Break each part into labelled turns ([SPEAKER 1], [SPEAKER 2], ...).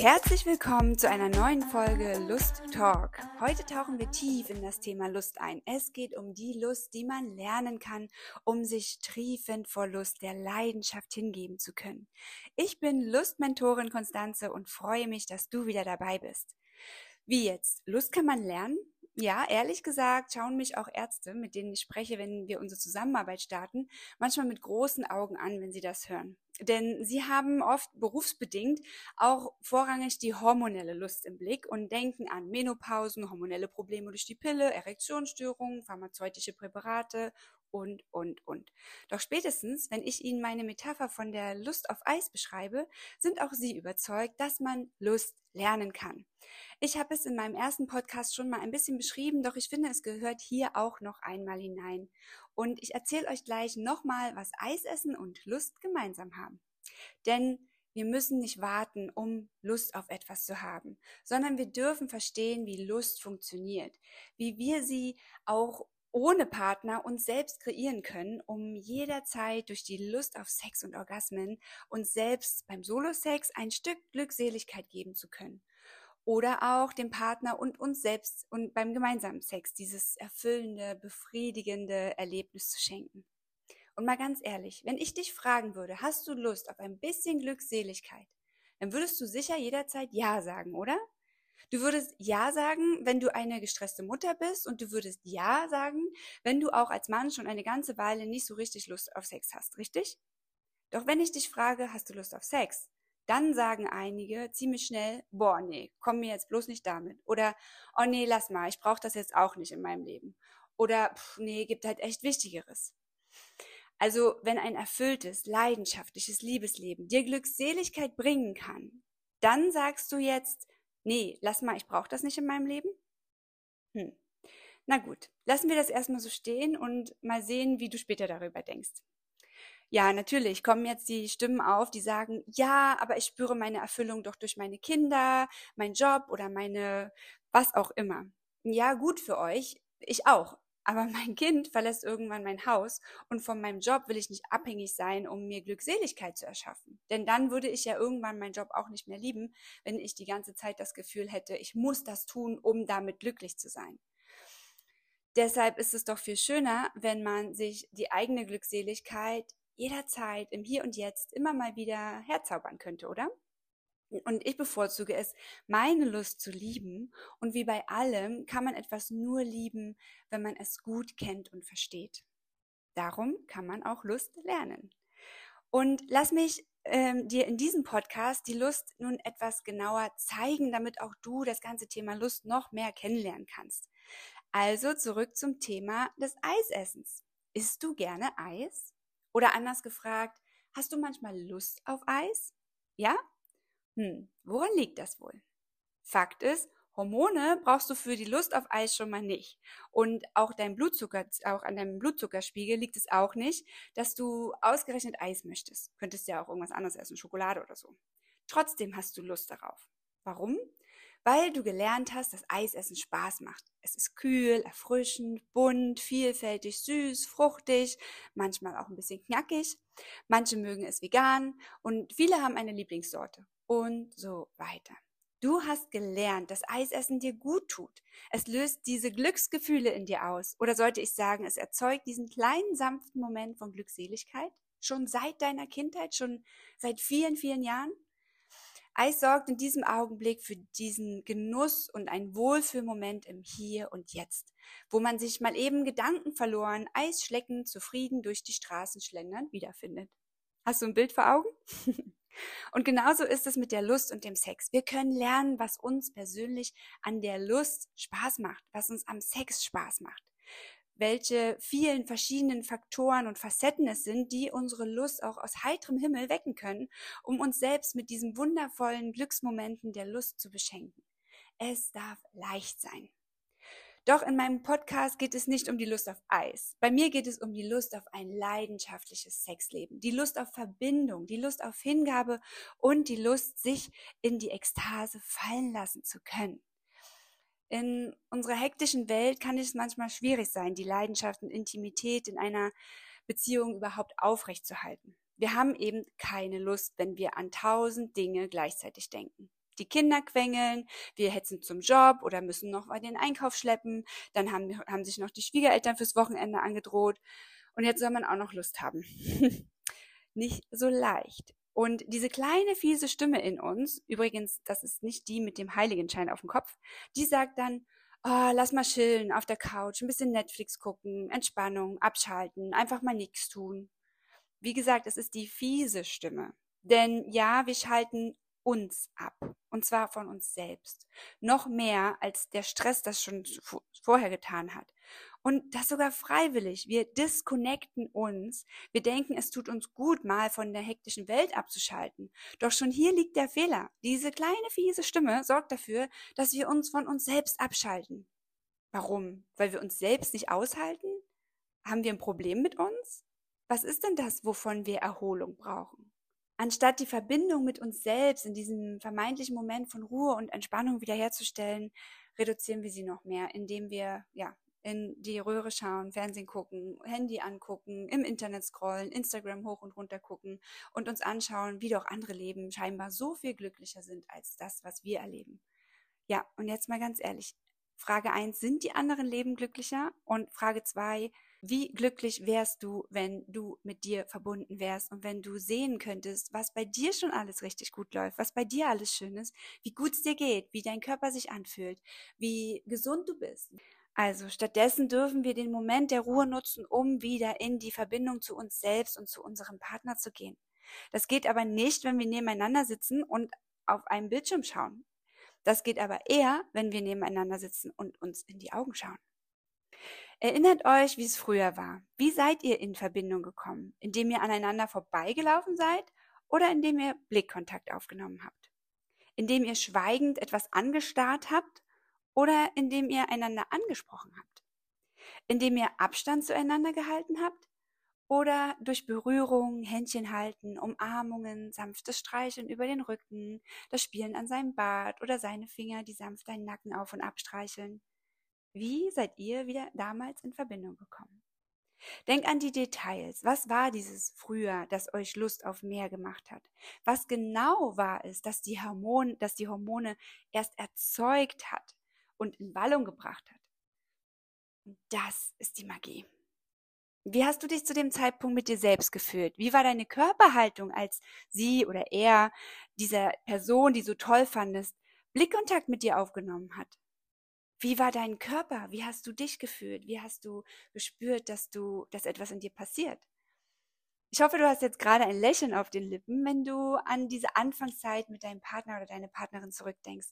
[SPEAKER 1] Herzlich willkommen zu einer neuen Folge Lust Talk. Heute tauchen wir tief in das Thema Lust ein. Es geht um die Lust, die man lernen kann, um sich triefend vor Lust der Leidenschaft hingeben zu können. Ich bin Lustmentorin Konstanze und freue mich, dass du wieder dabei bist. Wie jetzt? Lust kann man lernen? Ja, ehrlich gesagt schauen mich auch Ärzte, mit denen ich spreche, wenn wir unsere Zusammenarbeit starten, manchmal mit großen Augen an, wenn sie das hören. Denn sie haben oft berufsbedingt auch vorrangig die hormonelle Lust im Blick und denken an Menopausen, hormonelle Probleme durch die Pille, Erektionsstörungen, pharmazeutische Präparate und, und, und. Doch spätestens, wenn ich Ihnen meine Metapher von der Lust auf Eis beschreibe, sind auch Sie überzeugt, dass man Lust lernen kann. Ich habe es in meinem ersten Podcast schon mal ein bisschen beschrieben, doch ich finde, es gehört hier auch noch einmal hinein. Und ich erzähle euch gleich nochmal, was Eisessen und Lust gemeinsam haben. Denn wir müssen nicht warten, um Lust auf etwas zu haben, sondern wir dürfen verstehen, wie Lust funktioniert, wie wir sie auch ohne Partner uns selbst kreieren können, um jederzeit durch die Lust auf Sex und Orgasmen uns selbst beim Solo-Sex ein Stück Glückseligkeit geben zu können. Oder auch dem Partner und uns selbst und beim gemeinsamen Sex dieses erfüllende, befriedigende Erlebnis zu schenken. Und mal ganz ehrlich, wenn ich dich fragen würde, hast du Lust auf ein bisschen Glückseligkeit, dann würdest du sicher jederzeit Ja sagen, oder? Du würdest Ja sagen, wenn du eine gestresste Mutter bist und du würdest Ja sagen, wenn du auch als Mann schon eine ganze Weile nicht so richtig Lust auf Sex hast, richtig? Doch wenn ich dich frage, hast du Lust auf Sex? Dann sagen einige ziemlich schnell, boah, nee, komm mir jetzt bloß nicht damit. Oder, oh nee, lass mal, ich brauche das jetzt auch nicht in meinem Leben. Oder, pff, nee, gibt halt echt Wichtigeres. Also, wenn ein erfülltes, leidenschaftliches Liebesleben dir Glückseligkeit bringen kann, dann sagst du jetzt, nee, lass mal, ich brauche das nicht in meinem Leben? Hm. Na gut, lassen wir das erstmal so stehen und mal sehen, wie du später darüber denkst. Ja, natürlich kommen jetzt die Stimmen auf, die sagen, ja, aber ich spüre meine Erfüllung doch durch meine Kinder, meinen Job oder meine, was auch immer. Ja, gut für euch, ich auch. Aber mein Kind verlässt irgendwann mein Haus und von meinem Job will ich nicht abhängig sein, um mir Glückseligkeit zu erschaffen. Denn dann würde ich ja irgendwann meinen Job auch nicht mehr lieben, wenn ich die ganze Zeit das Gefühl hätte, ich muss das tun, um damit glücklich zu sein. Deshalb ist es doch viel schöner, wenn man sich die eigene Glückseligkeit jederzeit im Hier und Jetzt immer mal wieder herzaubern könnte, oder? Und ich bevorzuge es, meine Lust zu lieben. Und wie bei allem kann man etwas nur lieben, wenn man es gut kennt und versteht. Darum kann man auch Lust lernen. Und lass mich ähm, dir in diesem Podcast die Lust nun etwas genauer zeigen, damit auch du das ganze Thema Lust noch mehr kennenlernen kannst. Also zurück zum Thema des Eisessens. Isst du gerne Eis? Oder anders gefragt, hast du manchmal Lust auf Eis? Ja? Hm, woran liegt das wohl? Fakt ist, Hormone brauchst du für die Lust auf Eis schon mal nicht. Und auch dein Blutzucker, auch an deinem Blutzuckerspiegel liegt es auch nicht, dass du ausgerechnet Eis möchtest. Könntest ja auch irgendwas anderes essen, Schokolade oder so. Trotzdem hast du Lust darauf. Warum? Weil du gelernt hast, dass Eisessen Spaß macht. Es ist kühl, erfrischend, bunt, vielfältig, süß, fruchtig, manchmal auch ein bisschen knackig. Manche mögen es vegan und viele haben eine Lieblingssorte und so weiter. Du hast gelernt, dass Eisessen dir gut tut. Es löst diese Glücksgefühle in dir aus. Oder sollte ich sagen, es erzeugt diesen kleinen sanften Moment von Glückseligkeit? Schon seit deiner Kindheit, schon seit vielen, vielen Jahren? Eis sorgt in diesem Augenblick für diesen Genuss und ein Wohlfühlmoment im Hier und Jetzt, wo man sich mal eben Gedanken verloren, Eis schlecken, zufrieden durch die Straßen schlendern wiederfindet. Hast du ein Bild vor Augen? Und genauso ist es mit der Lust und dem Sex. Wir können lernen, was uns persönlich an der Lust Spaß macht, was uns am Sex Spaß macht. Welche vielen verschiedenen Faktoren und Facetten es sind, die unsere Lust auch aus heiterem Himmel wecken können, um uns selbst mit diesen wundervollen Glücksmomenten der Lust zu beschenken. Es darf leicht sein. Doch in meinem Podcast geht es nicht um die Lust auf Eis. Bei mir geht es um die Lust auf ein leidenschaftliches Sexleben, die Lust auf Verbindung, die Lust auf Hingabe und die Lust, sich in die Ekstase fallen lassen zu können. In unserer hektischen Welt kann es manchmal schwierig sein, die Leidenschaft und Intimität in einer Beziehung überhaupt aufrechtzuerhalten. Wir haben eben keine Lust, wenn wir an tausend Dinge gleichzeitig denken. Die Kinder quengeln, wir hetzen zum Job oder müssen noch mal den Einkauf schleppen. Dann haben, haben sich noch die Schwiegereltern fürs Wochenende angedroht. Und jetzt soll man auch noch Lust haben. nicht so leicht. Und diese kleine fiese Stimme in uns, übrigens, das ist nicht die mit dem Heiligenschein auf dem Kopf, die sagt dann, oh, lass mal chillen auf der Couch, ein bisschen Netflix gucken, Entspannung, abschalten, einfach mal nichts tun. Wie gesagt, es ist die fiese Stimme. Denn ja, wir schalten uns ab. Und zwar von uns selbst. Noch mehr, als der Stress das schon vorher getan hat. Und das sogar freiwillig. Wir disconnecten uns. Wir denken, es tut uns gut, mal von der hektischen Welt abzuschalten. Doch schon hier liegt der Fehler. Diese kleine fiese Stimme sorgt dafür, dass wir uns von uns selbst abschalten. Warum? Weil wir uns selbst nicht aushalten? Haben wir ein Problem mit uns? Was ist denn das, wovon wir Erholung brauchen? Anstatt die Verbindung mit uns selbst in diesem vermeintlichen Moment von Ruhe und Entspannung wiederherzustellen, reduzieren wir sie noch mehr, indem wir ja in die Röhre schauen, Fernsehen gucken, Handy angucken, im Internet scrollen, Instagram hoch und runter gucken und uns anschauen, wie doch andere Leben scheinbar so viel glücklicher sind als das, was wir erleben. Ja, und jetzt mal ganz ehrlich. Frage eins: sind die anderen Leben glücklicher? Und Frage zwei: wie glücklich wärst du, wenn du mit dir verbunden wärst und wenn du sehen könntest, was bei dir schon alles richtig gut läuft, was bei dir alles schön ist, wie gut es dir geht, wie dein Körper sich anfühlt, wie gesund du bist. Also stattdessen dürfen wir den Moment der Ruhe nutzen, um wieder in die Verbindung zu uns selbst und zu unserem Partner zu gehen. Das geht aber nicht, wenn wir nebeneinander sitzen und auf einem Bildschirm schauen. Das geht aber eher, wenn wir nebeneinander sitzen und uns in die Augen schauen. Erinnert euch, wie es früher war. Wie seid ihr in Verbindung gekommen? Indem ihr aneinander vorbeigelaufen seid oder indem ihr Blickkontakt aufgenommen habt? Indem ihr schweigend etwas angestarrt habt oder indem ihr einander angesprochen habt? Indem ihr Abstand zueinander gehalten habt? Oder durch Berührung, Händchen halten, Umarmungen, sanftes Streicheln über den Rücken, das Spielen an seinem Bart oder seine Finger, die sanft deinen Nacken auf und abstreicheln? Wie seid ihr wieder damals in Verbindung gekommen? Denk an die Details. Was war dieses früher, das euch Lust auf mehr gemacht hat? Was genau war es, dass die Hormone, dass die Hormone erst erzeugt hat? und in Wallung gebracht hat. Das ist die Magie. Wie hast du dich zu dem Zeitpunkt mit dir selbst gefühlt? Wie war deine Körperhaltung, als sie oder er, dieser Person, die so toll fandest, Blickkontakt mit dir aufgenommen hat? Wie war dein Körper? Wie hast du dich gefühlt? Wie hast du gespürt, dass du, dass etwas in dir passiert? Ich hoffe, du hast jetzt gerade ein Lächeln auf den Lippen, wenn du an diese Anfangszeit mit deinem Partner oder deiner Partnerin zurückdenkst.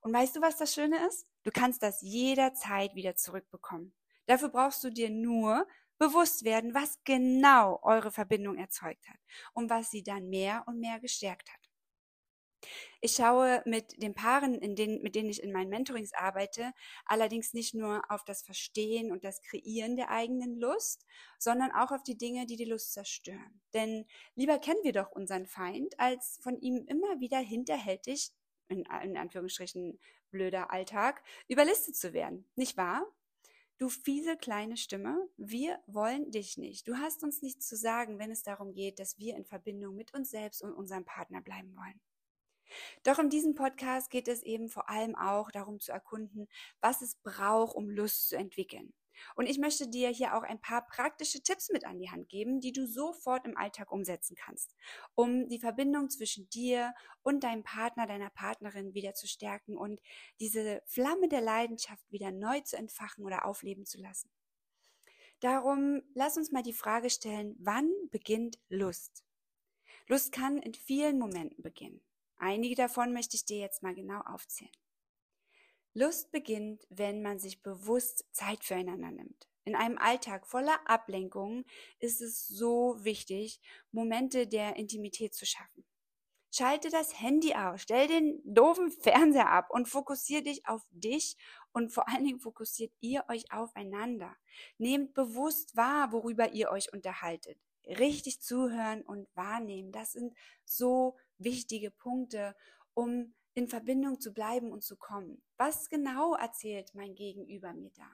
[SPEAKER 1] Und weißt du, was das Schöne ist? Du kannst das jederzeit wieder zurückbekommen. Dafür brauchst du dir nur bewusst werden, was genau eure Verbindung erzeugt hat und was sie dann mehr und mehr gestärkt hat. Ich schaue mit den Paaren, denen, mit denen ich in meinen Mentorings arbeite, allerdings nicht nur auf das Verstehen und das Kreieren der eigenen Lust, sondern auch auf die Dinge, die die Lust zerstören. Denn lieber kennen wir doch unseren Feind, als von ihm immer wieder hinterhältig, in, in Anführungsstrichen blöder Alltag, überlistet zu werden. Nicht wahr? Du fiese kleine Stimme, wir wollen dich nicht. Du hast uns nichts zu sagen, wenn es darum geht, dass wir in Verbindung mit uns selbst und unserem Partner bleiben wollen. Doch in diesem Podcast geht es eben vor allem auch darum zu erkunden, was es braucht, um Lust zu entwickeln. Und ich möchte dir hier auch ein paar praktische Tipps mit an die Hand geben, die du sofort im Alltag umsetzen kannst, um die Verbindung zwischen dir und deinem Partner, deiner Partnerin wieder zu stärken und diese Flamme der Leidenschaft wieder neu zu entfachen oder aufleben zu lassen. Darum lass uns mal die Frage stellen, wann beginnt Lust? Lust kann in vielen Momenten beginnen. Einige davon möchte ich dir jetzt mal genau aufzählen. Lust beginnt, wenn man sich bewusst Zeit füreinander nimmt. In einem Alltag voller Ablenkungen ist es so wichtig, Momente der Intimität zu schaffen. Schalte das Handy aus, stell den doofen Fernseher ab und fokussiere dich auf dich und vor allen Dingen fokussiert ihr euch aufeinander. Nehmt bewusst wahr, worüber ihr euch unterhaltet. Richtig zuhören und wahrnehmen, das sind so wichtige Punkte, um in Verbindung zu bleiben und zu kommen. Was genau erzählt mein Gegenüber mir da?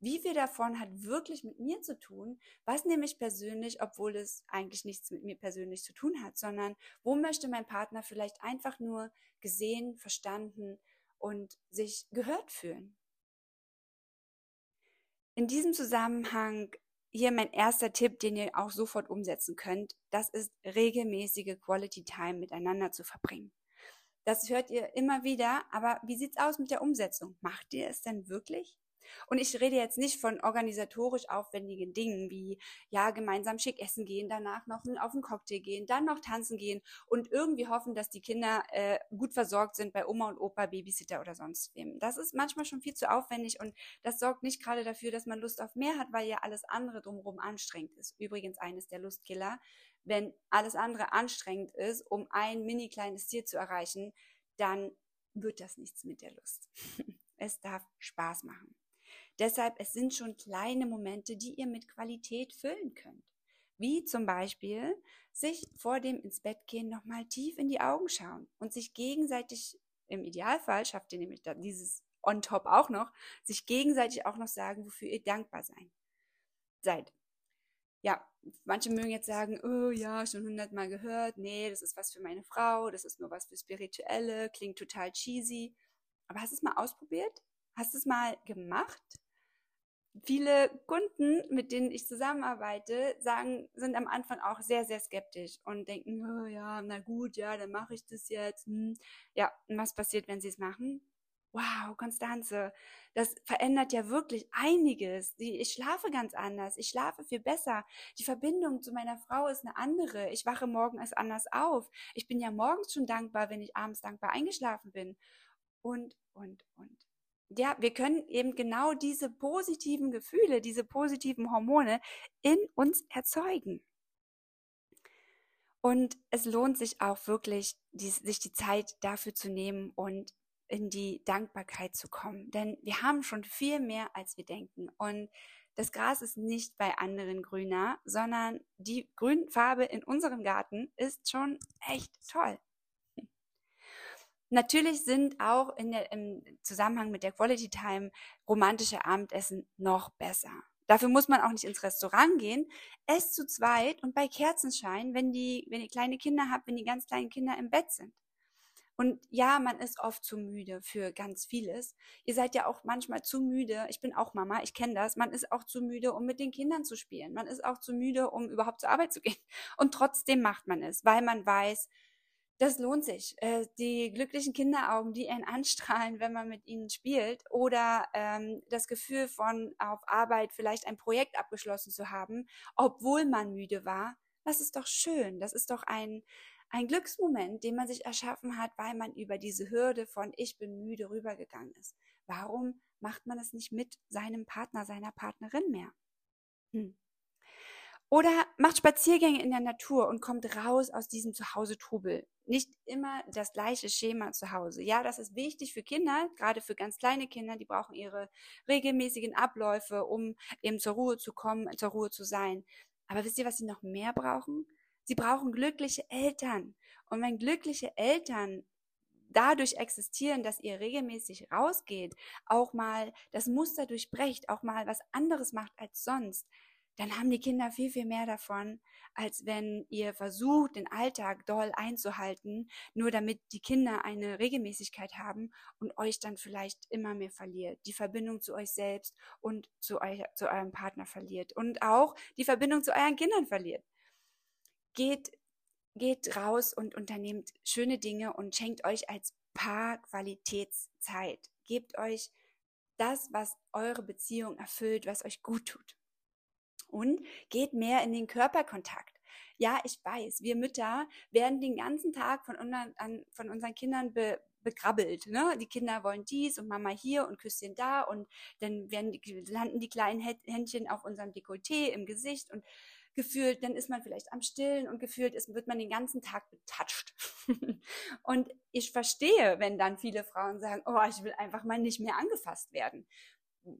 [SPEAKER 1] wie viel davon hat wirklich mit mir zu tun, was nehme ich persönlich, obwohl es eigentlich nichts mit mir persönlich zu tun hat, sondern wo möchte mein Partner vielleicht einfach nur gesehen, verstanden und sich gehört fühlen. In diesem Zusammenhang hier mein erster Tipp, den ihr auch sofort umsetzen könnt. Das ist regelmäßige Quality Time miteinander zu verbringen. Das hört ihr immer wieder, aber wie sieht's aus mit der Umsetzung? Macht ihr es denn wirklich? Und ich rede jetzt nicht von organisatorisch aufwendigen Dingen wie, ja, gemeinsam schick essen gehen, danach noch auf einen Cocktail gehen, dann noch tanzen gehen und irgendwie hoffen, dass die Kinder äh, gut versorgt sind bei Oma und Opa, Babysitter oder sonst wem. Das ist manchmal schon viel zu aufwendig und das sorgt nicht gerade dafür, dass man Lust auf mehr hat, weil ja alles andere drumherum anstrengend ist. Übrigens eines der Lustkiller. Wenn alles andere anstrengend ist, um ein mini kleines Ziel zu erreichen, dann wird das nichts mit der Lust. es darf Spaß machen. Deshalb, es sind schon kleine Momente, die ihr mit Qualität füllen könnt. Wie zum Beispiel sich vor dem ins Bett gehen nochmal tief in die Augen schauen und sich gegenseitig, im Idealfall schafft ihr nämlich dieses on top auch noch, sich gegenseitig auch noch sagen, wofür ihr dankbar sein seid. Ja, manche mögen jetzt sagen, oh ja, schon hundertmal gehört, nee, das ist was für meine Frau, das ist nur was für Spirituelle, klingt total cheesy. Aber hast du es mal ausprobiert? Hast du es mal gemacht? viele Kunden, mit denen ich zusammenarbeite, sagen, sind am Anfang auch sehr, sehr skeptisch und denken, oh ja, na gut, ja, dann mache ich das jetzt. Hm. Ja, und was passiert, wenn sie es machen? Wow, Konstanze, das verändert ja wirklich einiges. Ich schlafe ganz anders. Ich schlafe viel besser. Die Verbindung zu meiner Frau ist eine andere. Ich wache morgens anders auf. Ich bin ja morgens schon dankbar, wenn ich abends dankbar eingeschlafen bin. Und, und, und ja, wir können eben genau diese positiven Gefühle, diese positiven Hormone in uns erzeugen. Und es lohnt sich auch wirklich, die, sich die Zeit dafür zu nehmen und in die Dankbarkeit zu kommen. Denn wir haben schon viel mehr, als wir denken. Und das Gras ist nicht bei anderen grüner, sondern die Grünfarbe in unserem Garten ist schon echt toll. Natürlich sind auch der, im Zusammenhang mit der Quality Time romantische Abendessen noch besser. Dafür muss man auch nicht ins Restaurant gehen. Esst zu zweit und bei Kerzenschein, wenn die, wenn ihr kleine Kinder habt, wenn die ganz kleinen Kinder im Bett sind. Und ja, man ist oft zu müde für ganz vieles. Ihr seid ja auch manchmal zu müde. Ich bin auch Mama, ich kenne das. Man ist auch zu müde, um mit den Kindern zu spielen. Man ist auch zu müde, um überhaupt zur Arbeit zu gehen. Und trotzdem macht man es, weil man weiß, das lohnt sich. Äh, die glücklichen Kinderaugen, die einen anstrahlen, wenn man mit ihnen spielt, oder ähm, das Gefühl von auf Arbeit vielleicht ein Projekt abgeschlossen zu haben, obwohl man müde war, das ist doch schön. Das ist doch ein, ein Glücksmoment, den man sich erschaffen hat, weil man über diese Hürde von ich bin müde rübergegangen ist. Warum macht man es nicht mit seinem Partner, seiner Partnerin mehr? Hm. Oder macht Spaziergänge in der Natur und kommt raus aus diesem Zuhause-Trubel. Nicht immer das gleiche Schema zu Hause. Ja, das ist wichtig für Kinder, gerade für ganz kleine Kinder. Die brauchen ihre regelmäßigen Abläufe, um eben zur Ruhe zu kommen, zur Ruhe zu sein. Aber wisst ihr, was sie noch mehr brauchen? Sie brauchen glückliche Eltern. Und wenn glückliche Eltern dadurch existieren, dass ihr regelmäßig rausgeht, auch mal das Muster durchbrecht, auch mal was anderes macht als sonst, dann haben die Kinder viel, viel mehr davon, als wenn ihr versucht, den Alltag doll einzuhalten, nur damit die Kinder eine Regelmäßigkeit haben und euch dann vielleicht immer mehr verliert, die Verbindung zu euch selbst und zu, euch, zu eurem Partner verliert und auch die Verbindung zu euren Kindern verliert. Geht, geht raus und unternehmt schöne Dinge und schenkt euch als Paar Qualitätszeit. Gebt euch das, was eure Beziehung erfüllt, was euch gut tut und geht mehr in den Körperkontakt. Ja, ich weiß, wir Mütter werden den ganzen Tag von, unseren, von unseren Kindern be, begrabbelt. Ne? Die Kinder wollen dies und Mama hier und Küsschen da und dann werden die, landen die kleinen Händchen auf unserem Dekolleté im Gesicht und gefühlt, dann ist man vielleicht am Stillen und gefühlt ist, wird man den ganzen Tag betatscht. und ich verstehe, wenn dann viele Frauen sagen, oh, ich will einfach mal nicht mehr angefasst werden.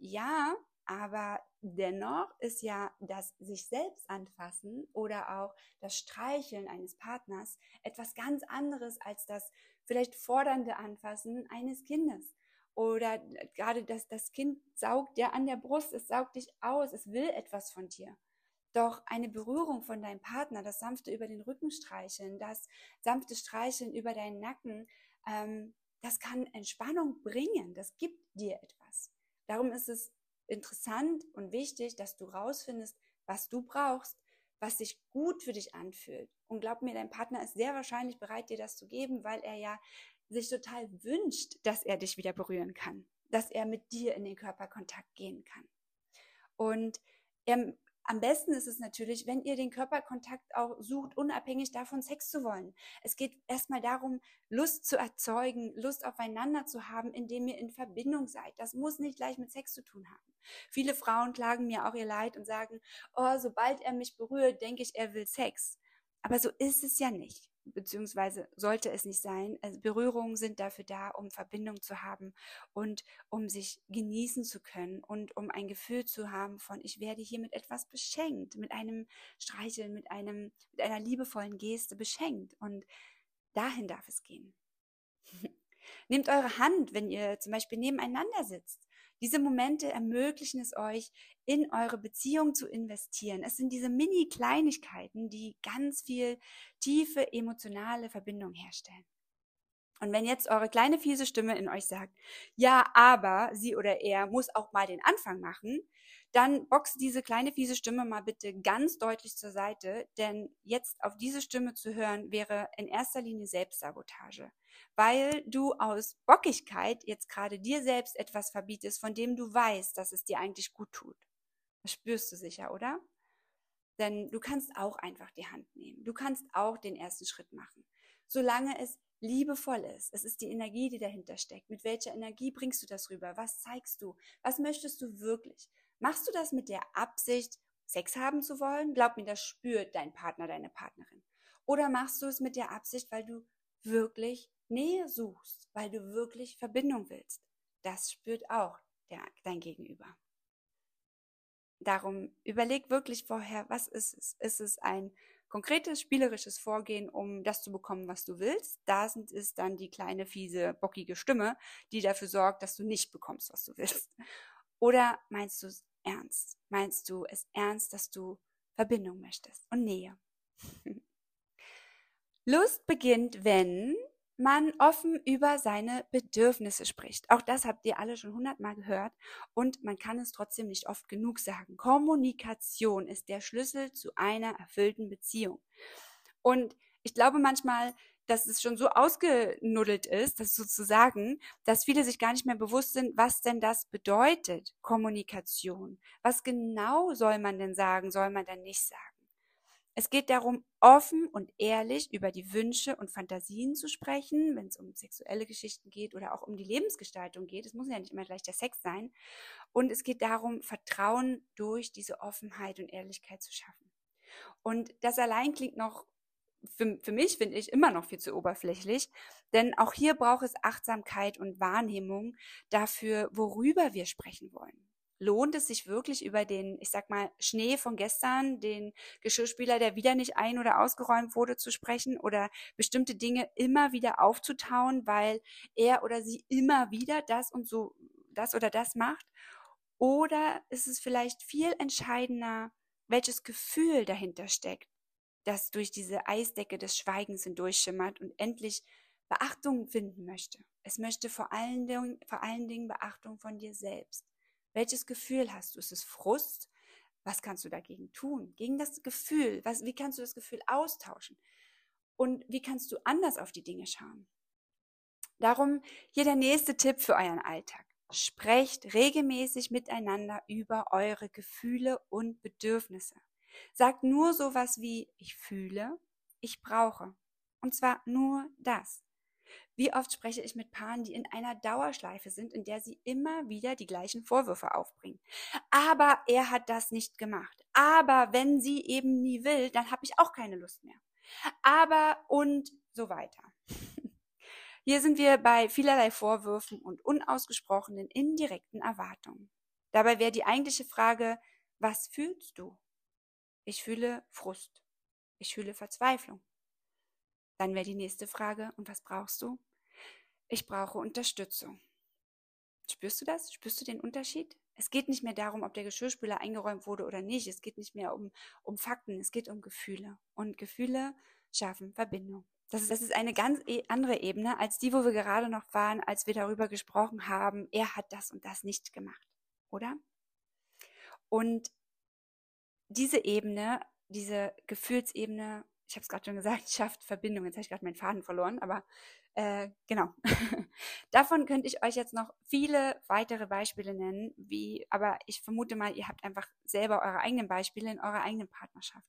[SPEAKER 1] Ja, aber dennoch ist ja das sich selbst anfassen oder auch das Streicheln eines Partners etwas ganz anderes als das vielleicht fordernde Anfassen eines Kindes. oder gerade das, das Kind saugt ja an der Brust, es saugt dich aus, es will etwas von dir. Doch eine Berührung von deinem Partner, das sanfte über den Rücken streicheln, das sanfte Streicheln über deinen Nacken, ähm, das kann Entspannung bringen, das gibt dir etwas. Darum ist es interessant und wichtig, dass du rausfindest, was du brauchst, was sich gut für dich anfühlt. Und glaub mir, dein Partner ist sehr wahrscheinlich bereit, dir das zu geben, weil er ja sich total wünscht, dass er dich wieder berühren kann, dass er mit dir in den Körperkontakt gehen kann. Und er am besten ist es natürlich, wenn ihr den Körperkontakt auch sucht, unabhängig davon Sex zu wollen. Es geht erstmal darum, Lust zu erzeugen, Lust aufeinander zu haben, indem ihr in Verbindung seid. Das muss nicht gleich mit Sex zu tun haben. Viele Frauen klagen mir auch ihr Leid und sagen, oh, sobald er mich berührt, denke ich, er will Sex. Aber so ist es ja nicht beziehungsweise sollte es nicht sein. Also Berührungen sind dafür da, um Verbindung zu haben und um sich genießen zu können und um ein Gefühl zu haben von, ich werde hier mit etwas beschenkt, mit einem Streicheln, mit einem, mit einer liebevollen Geste beschenkt. Und dahin darf es gehen. Nehmt eure Hand, wenn ihr zum Beispiel nebeneinander sitzt diese Momente ermöglichen es euch, in eure Beziehung zu investieren. Es sind diese Mini-Kleinigkeiten, die ganz viel tiefe emotionale Verbindung herstellen. Und wenn jetzt eure kleine fiese Stimme in euch sagt, ja, aber sie oder er muss auch mal den Anfang machen, dann boxt diese kleine fiese Stimme mal bitte ganz deutlich zur Seite, denn jetzt auf diese Stimme zu hören wäre in erster Linie Selbstsabotage, weil du aus Bockigkeit jetzt gerade dir selbst etwas verbietest, von dem du weißt, dass es dir eigentlich gut tut. Das spürst du sicher, oder? Denn du kannst auch einfach die Hand nehmen. Du kannst auch den ersten Schritt machen. Solange es liebevoll ist. Es ist die Energie, die dahinter steckt. Mit welcher Energie bringst du das rüber? Was zeigst du? Was möchtest du wirklich? Machst du das mit der Absicht, Sex haben zu wollen? Glaub mir, das spürt dein Partner, deine Partnerin. Oder machst du es mit der Absicht, weil du wirklich Nähe suchst, weil du wirklich Verbindung willst? Das spürt auch der, dein Gegenüber. Darum überleg wirklich vorher, was ist es? Ist es ein konkretes spielerisches Vorgehen, um das zu bekommen, was du willst? Da sind, ist dann die kleine, fiese, bockige Stimme, die dafür sorgt, dass du nicht bekommst, was du willst. Oder meinst du es ernst? Meinst du es ernst, dass du Verbindung möchtest und Nähe? Lust beginnt, wenn man offen über seine Bedürfnisse spricht. Auch das habt ihr alle schon hundertmal gehört und man kann es trotzdem nicht oft genug sagen. Kommunikation ist der Schlüssel zu einer erfüllten Beziehung. Und ich glaube manchmal, dass es schon so ausgenuddelt ist, das sozusagen, dass viele sich gar nicht mehr bewusst sind, was denn das bedeutet, Kommunikation. Was genau soll man denn sagen, soll man denn nicht sagen? Es geht darum, offen und ehrlich über die Wünsche und Fantasien zu sprechen, wenn es um sexuelle Geschichten geht oder auch um die Lebensgestaltung geht. Es muss ja nicht immer gleich der Sex sein. Und es geht darum, Vertrauen durch diese Offenheit und Ehrlichkeit zu schaffen. Und das allein klingt noch für, für mich finde ich immer noch viel zu oberflächlich, denn auch hier braucht es Achtsamkeit und Wahrnehmung dafür, worüber wir sprechen wollen. Lohnt es sich wirklich über den, ich sag mal, Schnee von gestern, den Geschirrspüler, der wieder nicht ein- oder ausgeräumt wurde, zu sprechen oder bestimmte Dinge immer wieder aufzutauen, weil er oder sie immer wieder das und so, das oder das macht? Oder ist es vielleicht viel entscheidender, welches Gefühl dahinter steckt? das durch diese Eisdecke des Schweigens hindurchschimmert und endlich Beachtung finden möchte. Es möchte vor allen, Dingen, vor allen Dingen Beachtung von dir selbst. Welches Gefühl hast du? Ist es Frust? Was kannst du dagegen tun? Gegen das Gefühl? Was, wie kannst du das Gefühl austauschen? Und wie kannst du anders auf die Dinge schauen? Darum hier der nächste Tipp für euren Alltag. Sprecht regelmäßig miteinander über eure Gefühle und Bedürfnisse. Sagt nur sowas wie ich fühle, ich brauche. Und zwar nur das. Wie oft spreche ich mit Paaren, die in einer Dauerschleife sind, in der sie immer wieder die gleichen Vorwürfe aufbringen. Aber er hat das nicht gemacht. Aber wenn sie eben nie will, dann habe ich auch keine Lust mehr. Aber und so weiter. Hier sind wir bei vielerlei Vorwürfen und unausgesprochenen indirekten Erwartungen. Dabei wäre die eigentliche Frage, was fühlst du? Ich fühle Frust. Ich fühle Verzweiflung. Dann wäre die nächste Frage, und was brauchst du? Ich brauche Unterstützung. Spürst du das? Spürst du den Unterschied? Es geht nicht mehr darum, ob der Geschirrspüler eingeräumt wurde oder nicht. Es geht nicht mehr um, um Fakten, es geht um Gefühle. Und Gefühle schaffen Verbindung. Das ist, das ist eine ganz e, andere Ebene als die, wo wir gerade noch waren, als wir darüber gesprochen haben, er hat das und das nicht gemacht, oder? Und diese Ebene, diese Gefühlsebene, ich habe es gerade schon gesagt, schafft Verbindung. Jetzt habe ich gerade meinen Faden verloren, aber äh, genau. Davon könnte ich euch jetzt noch viele weitere Beispiele nennen, wie, aber ich vermute mal, ihr habt einfach selber eure eigenen Beispiele in eurer eigenen Partnerschaft.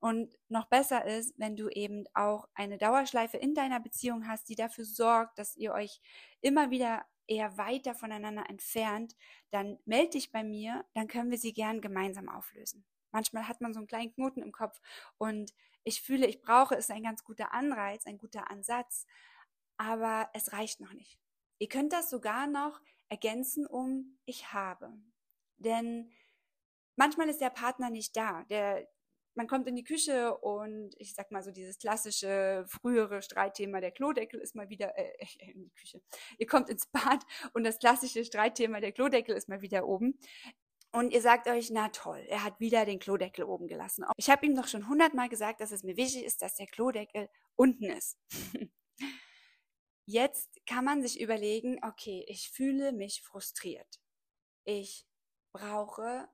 [SPEAKER 1] Und noch besser ist, wenn du eben auch eine Dauerschleife in deiner Beziehung hast, die dafür sorgt, dass ihr euch immer wieder eher weiter voneinander entfernt, dann melde dich bei mir, dann können wir sie gern gemeinsam auflösen. Manchmal hat man so einen kleinen Knoten im Kopf und ich fühle, ich brauche es ein ganz guter Anreiz, ein guter Ansatz, aber es reicht noch nicht. Ihr könnt das sogar noch ergänzen um ich habe. Denn manchmal ist der Partner nicht da. Der, man kommt in die Küche und ich sag mal so dieses klassische frühere Streitthema, der Klodeckel ist mal wieder äh, äh, in die Küche. Ihr kommt ins Bad und das klassische Streitthema, der Klodeckel ist mal wieder oben. Und ihr sagt euch, na toll, er hat wieder den Klodeckel oben gelassen. Ich habe ihm doch schon hundertmal gesagt, dass es mir wichtig ist, dass der Klodeckel unten ist. Jetzt kann man sich überlegen, okay, ich fühle mich frustriert. Ich brauche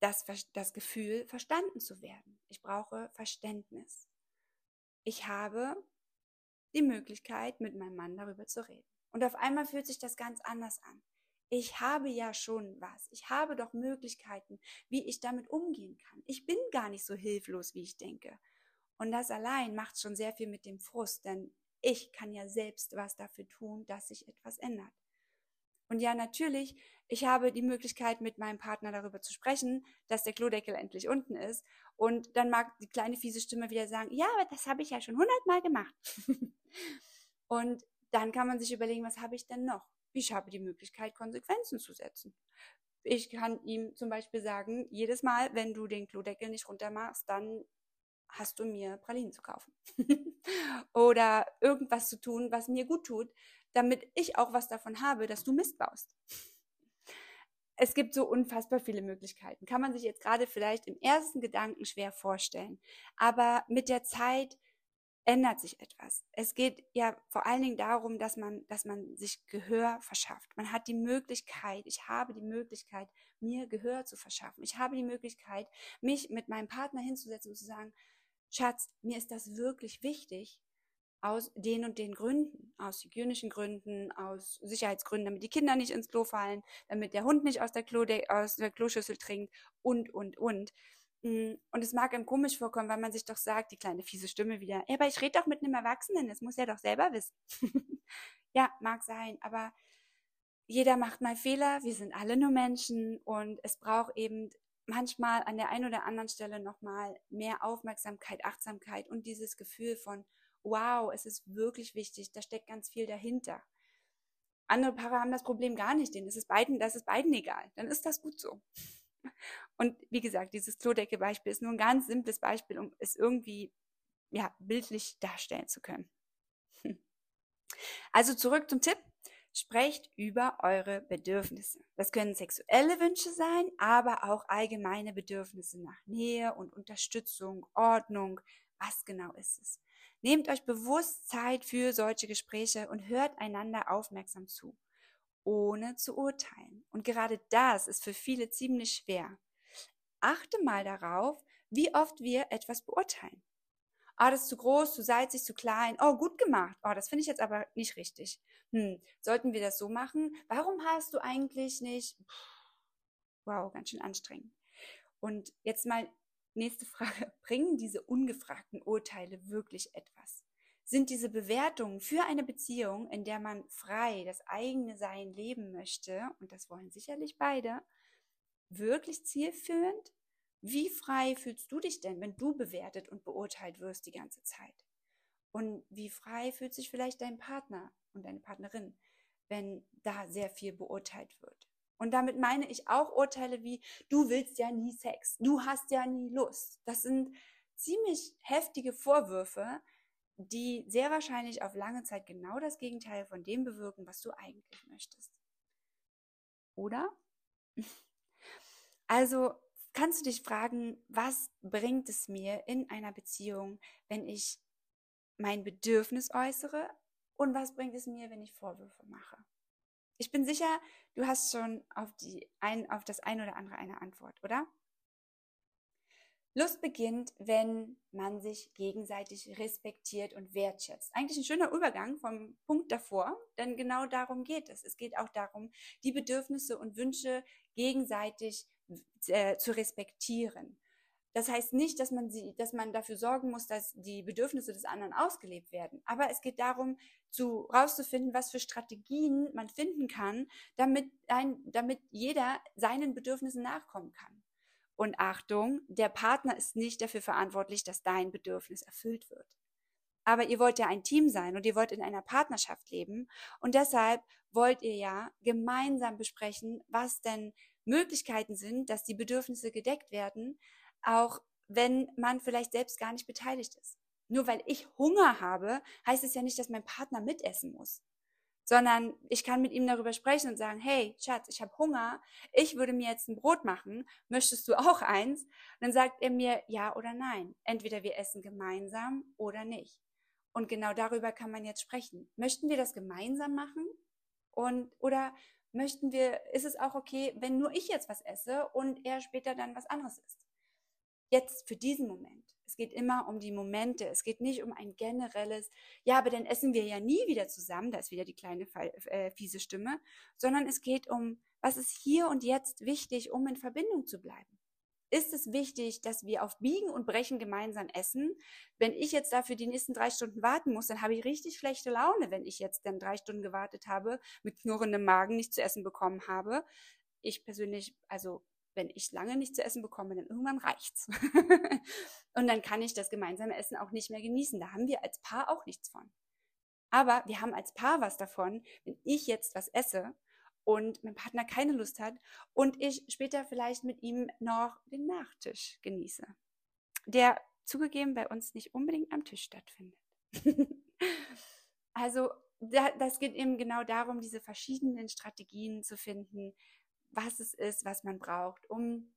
[SPEAKER 1] das, das Gefühl, verstanden zu werden. Ich brauche Verständnis. Ich habe die Möglichkeit, mit meinem Mann darüber zu reden. Und auf einmal fühlt sich das ganz anders an. Ich habe ja schon was. Ich habe doch Möglichkeiten, wie ich damit umgehen kann. Ich bin gar nicht so hilflos, wie ich denke. Und das allein macht schon sehr viel mit dem Frust, denn ich kann ja selbst was dafür tun, dass sich etwas ändert. Und ja, natürlich, ich habe die Möglichkeit, mit meinem Partner darüber zu sprechen, dass der Klodeckel endlich unten ist. Und dann mag die kleine fiese Stimme wieder sagen, ja, aber das habe ich ja schon hundertmal gemacht. und dann kann man sich überlegen, was habe ich denn noch? Ich habe die Möglichkeit, Konsequenzen zu setzen. Ich kann ihm zum Beispiel sagen, jedes Mal, wenn du den Klodeckel nicht runter machst, dann hast du mir Pralinen zu kaufen. Oder irgendwas zu tun, was mir gut tut, damit ich auch was davon habe, dass du Mist baust. Es gibt so unfassbar viele Möglichkeiten. Kann man sich jetzt gerade vielleicht im ersten Gedanken schwer vorstellen. Aber mit der Zeit ändert sich etwas. Es geht ja vor allen Dingen darum, dass man, dass man sich Gehör verschafft. Man hat die Möglichkeit, ich habe die Möglichkeit, mir Gehör zu verschaffen. Ich habe die Möglichkeit, mich mit meinem Partner hinzusetzen und zu sagen, Schatz, mir ist das wirklich wichtig, aus den und den Gründen, aus hygienischen Gründen, aus Sicherheitsgründen, damit die Kinder nicht ins Klo fallen, damit der Hund nicht aus der, Klo aus der Kloschüssel trinkt und, und, und. Mm, und es mag einem komisch vorkommen, weil man sich doch sagt, die kleine fiese Stimme wieder, ja, aber ich rede doch mit einem Erwachsenen, das muss er doch selber wissen. ja, mag sein, aber jeder macht mal Fehler, wir sind alle nur Menschen und es braucht eben manchmal an der einen oder anderen Stelle nochmal mehr Aufmerksamkeit, Achtsamkeit und dieses Gefühl von, wow, es ist wirklich wichtig, da steckt ganz viel dahinter. Andere Paare haben das Problem gar nicht, denen ist es beiden, das ist beiden egal. Dann ist das gut so. Und wie gesagt, dieses Klodecke-Beispiel ist nur ein ganz simples Beispiel, um es irgendwie ja, bildlich darstellen zu können. Also zurück zum Tipp. Sprecht über eure Bedürfnisse. Das können sexuelle Wünsche sein, aber auch allgemeine Bedürfnisse nach Nähe und Unterstützung, Ordnung. Was genau ist es? Nehmt euch bewusst Zeit für solche Gespräche und hört einander aufmerksam zu, ohne zu urteilen. Und gerade das ist für viele ziemlich schwer. Achte mal darauf, wie oft wir etwas beurteilen. Ah, das ist zu groß, zu salzig, zu klein. Oh, gut gemacht. Oh, das finde ich jetzt aber nicht richtig. Hm, sollten wir das so machen? Warum hast du eigentlich nicht? Wow, ganz schön anstrengend. Und jetzt mal Nächste Frage. Bringen diese ungefragten Urteile wirklich etwas? Sind diese Bewertungen für eine Beziehung, in der man frei das eigene Sein leben möchte, und das wollen sicherlich beide, wirklich zielführend? Wie frei fühlst du dich denn, wenn du bewertet und beurteilt wirst die ganze Zeit? Und wie frei fühlt sich vielleicht dein Partner und deine Partnerin, wenn da sehr viel beurteilt wird? Und damit meine ich auch Urteile wie, du willst ja nie Sex, du hast ja nie Lust. Das sind ziemlich heftige Vorwürfe, die sehr wahrscheinlich auf lange Zeit genau das Gegenteil von dem bewirken, was du eigentlich möchtest. oder? Also kannst du dich fragen, was bringt es mir in einer Beziehung, wenn ich mein Bedürfnis äußere und was bringt es mir, wenn ich Vorwürfe mache? Ich bin sicher, du hast schon auf, die ein, auf das ein oder andere eine Antwort, oder? Lust beginnt, wenn man sich gegenseitig respektiert und wertschätzt. Eigentlich ein schöner Übergang vom Punkt davor, denn genau darum geht es. Es geht auch darum, die Bedürfnisse und Wünsche gegenseitig äh, zu respektieren. Das heißt nicht, dass man sie, dass man dafür sorgen muss, dass die Bedürfnisse des anderen ausgelebt werden. Aber es geht darum, zu rauszufinden, was für Strategien man finden kann, damit ein, damit jeder seinen Bedürfnissen nachkommen kann. Und Achtung, der Partner ist nicht dafür verantwortlich, dass dein Bedürfnis erfüllt wird. Aber ihr wollt ja ein Team sein und ihr wollt in einer Partnerschaft leben. Und deshalb wollt ihr ja gemeinsam besprechen, was denn Möglichkeiten sind, dass die Bedürfnisse gedeckt werden, auch wenn man vielleicht selbst gar nicht beteiligt ist. Nur weil ich Hunger habe, heißt es ja nicht, dass mein Partner mitessen muss sondern ich kann mit ihm darüber sprechen und sagen, hey, Schatz, ich habe Hunger, ich würde mir jetzt ein Brot machen, möchtest du auch eins? Und dann sagt er mir ja oder nein. Entweder wir essen gemeinsam oder nicht. Und genau darüber kann man jetzt sprechen. Möchten wir das gemeinsam machen? Und, oder möchten wir, ist es auch okay, wenn nur ich jetzt was esse und er später dann was anderes isst? Jetzt für diesen Moment. Es geht immer um die Momente. Es geht nicht um ein generelles, ja, aber dann essen wir ja nie wieder zusammen. Da ist wieder die kleine äh, fiese Stimme. Sondern es geht um, was ist hier und jetzt wichtig, um in Verbindung zu bleiben. Ist es wichtig, dass wir auf Biegen und Brechen gemeinsam essen? Wenn ich jetzt dafür die nächsten drei Stunden warten muss, dann habe ich richtig schlechte Laune, wenn ich jetzt dann drei Stunden gewartet habe, mit knurrendem Magen nicht zu essen bekommen habe. Ich persönlich, also wenn ich lange nicht zu essen bekomme, dann irgendwann reicht's. und dann kann ich das gemeinsame Essen auch nicht mehr genießen. Da haben wir als Paar auch nichts von. Aber wir haben als Paar was davon, wenn ich jetzt was esse und mein Partner keine Lust hat und ich später vielleicht mit ihm noch den Nachtisch genieße, der zugegeben bei uns nicht unbedingt am Tisch stattfindet. also das geht eben genau darum, diese verschiedenen Strategien zu finden, was es ist, was man braucht, um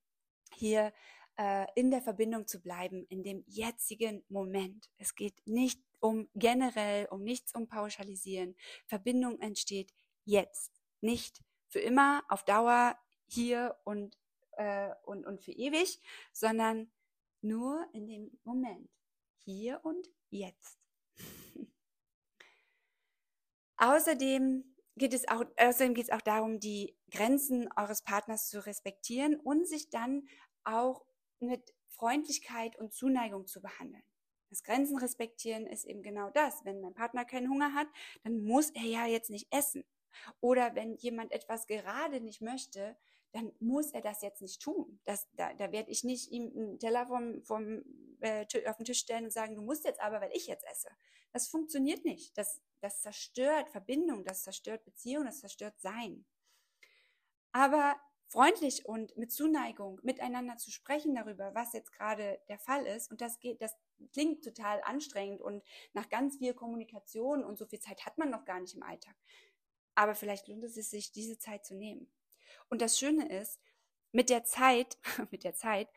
[SPEAKER 1] hier äh, in der Verbindung zu bleiben, in dem jetzigen Moment. Es geht nicht um generell, um nichts um pauschalisieren. Verbindung entsteht jetzt, nicht für immer, auf Dauer, hier und, äh, und, und für ewig, sondern nur in dem Moment, hier und jetzt. Außerdem geht es auch, außerdem geht es auch darum, die Grenzen eures Partners zu respektieren und sich dann auch mit Freundlichkeit und Zuneigung zu behandeln. Das Grenzen respektieren ist eben genau das. Wenn mein Partner keinen Hunger hat, dann muss er ja jetzt nicht essen. Oder wenn jemand etwas gerade nicht möchte, dann muss er das jetzt nicht tun. Das, da, da werde ich nicht ihm einen Teller vom, vom, äh, auf den Tisch stellen und sagen, du musst jetzt aber, weil ich jetzt esse. Das funktioniert nicht. Das, das zerstört Verbindung, das zerstört Beziehung, das zerstört Sein. Aber freundlich und mit Zuneigung miteinander zu sprechen darüber, was jetzt gerade der Fall ist, und das geht, das klingt total anstrengend und nach ganz viel Kommunikation und so viel Zeit hat man noch gar nicht im Alltag. Aber vielleicht lohnt es sich, diese Zeit zu nehmen. Und das Schöne ist, mit der Zeit, mit der Zeit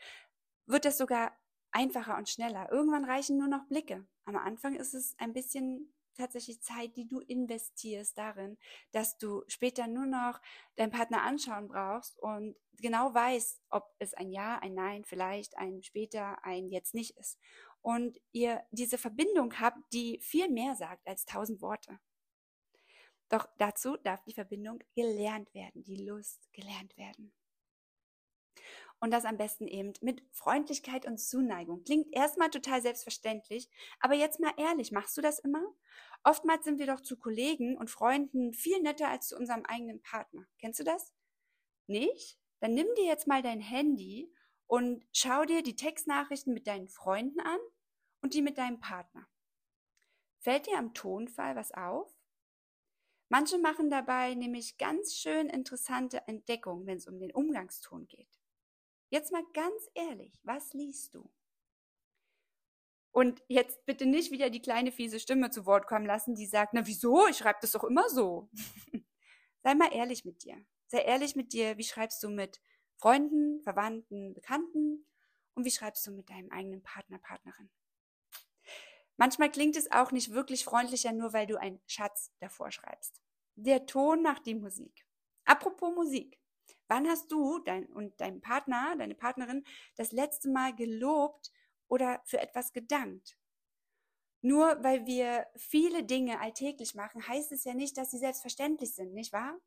[SPEAKER 1] wird das sogar einfacher und schneller. Irgendwann reichen nur noch Blicke. Am Anfang ist es ein bisschen tatsächlich Zeit, die du investierst darin, dass du später nur noch deinen Partner anschauen brauchst und genau weißt, ob es ein Ja, ein Nein, vielleicht ein später, ein Jetzt nicht ist. Und ihr diese Verbindung habt, die viel mehr sagt als tausend Worte. Doch dazu darf die Verbindung gelernt werden, die Lust gelernt werden. Und das am besten eben mit Freundlichkeit und Zuneigung. Klingt erstmal total selbstverständlich, aber jetzt mal ehrlich, machst du das immer? Oftmals sind wir doch zu Kollegen und Freunden viel netter als zu unserem eigenen Partner. Kennst du das? Nicht? Dann nimm dir jetzt mal dein Handy und schau dir die Textnachrichten mit deinen Freunden an und die mit deinem Partner. Fällt dir am Tonfall was auf? Manche machen dabei nämlich ganz schön interessante Entdeckungen, wenn es um den Umgangston geht. Jetzt mal ganz ehrlich, was liest du? Und jetzt bitte nicht wieder die kleine fiese Stimme zu Wort kommen lassen, die sagt, na wieso, ich schreibe das doch immer so. Sei mal ehrlich mit dir. Sei ehrlich mit dir, wie schreibst du mit Freunden, Verwandten, Bekannten und wie schreibst du mit deinem eigenen Partner, Partnerin. Manchmal klingt es auch nicht wirklich freundlicher, nur weil du einen Schatz davor schreibst. Der Ton macht die Musik. Apropos Musik. Wann hast du dein, und dein Partner, deine Partnerin das letzte Mal gelobt oder für etwas gedankt? Nur weil wir viele Dinge alltäglich machen, heißt es ja nicht, dass sie selbstverständlich sind, nicht wahr?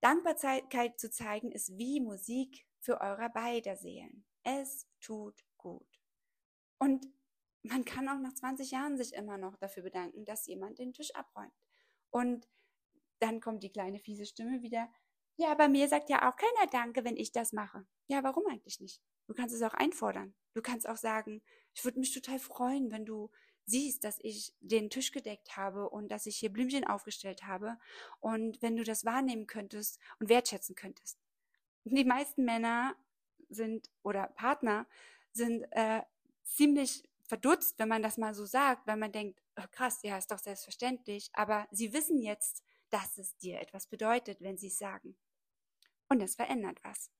[SPEAKER 1] Dankbarkeit zu zeigen ist wie Musik für eure beider Seelen. Es tut gut. Und man kann auch nach 20 Jahren sich immer noch dafür bedanken, dass jemand den Tisch abräumt. Und dann kommt die kleine fiese Stimme wieder. Ja, bei mir sagt ja auch keiner Danke, wenn ich das mache. Ja, warum eigentlich nicht? Du kannst es auch einfordern. Du kannst auch sagen, ich würde mich total freuen, wenn du siehst, dass ich den Tisch gedeckt habe und dass ich hier Blümchen aufgestellt habe und wenn du das wahrnehmen könntest und wertschätzen könntest. Die meisten Männer sind oder Partner sind äh, ziemlich verdutzt, wenn man das mal so sagt, weil man denkt, oh, krass, ja, ist doch selbstverständlich, aber sie wissen jetzt, dass es dir etwas bedeutet, wenn sie es sagen. Und es verändert was.